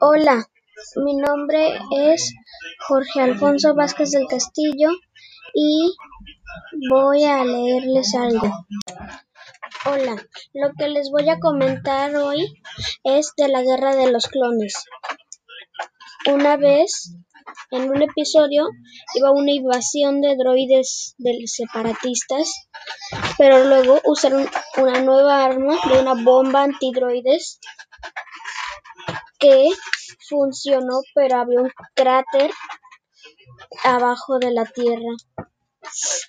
Hola, mi nombre es Jorge Alfonso Vázquez del Castillo y voy a leerles algo. Hola, lo que les voy a comentar hoy es de la Guerra de los Clones. Una vez, en un episodio, iba una invasión de droides de separatistas, pero luego usaron una nueva arma de una bomba antidroides que funcionó, pero había un cráter abajo de la Tierra.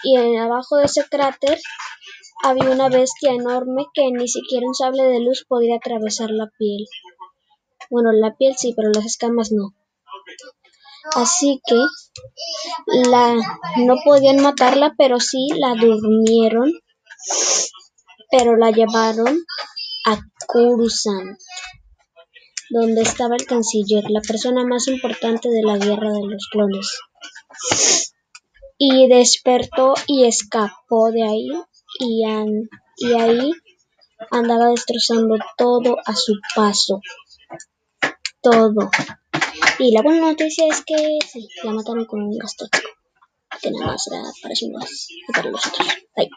Y en, abajo de ese cráter había una bestia enorme que ni siquiera un sable de luz podía atravesar la piel. Bueno, la piel sí, pero las escamas no. Así que la no podían matarla, pero sí la durmieron, pero la llevaron a Coruscant donde estaba el canciller, la persona más importante de la guerra de los clones. Y despertó y escapó de ahí y, ahí andaba destrozando todo a su paso. Todo. Y la buena noticia es que sí, la mataron con un gas Que nada más era para su para los otros. Bye.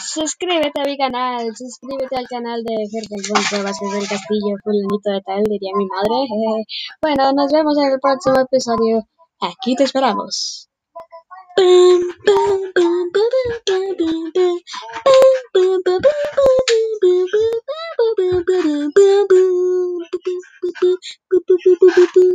Suscríbete a mi canal, suscríbete al canal de Alfonso Vázquez del Castillo, fulanito de tal, diría mi madre. Bueno, nos vemos en el próximo episodio. Aquí te esperamos.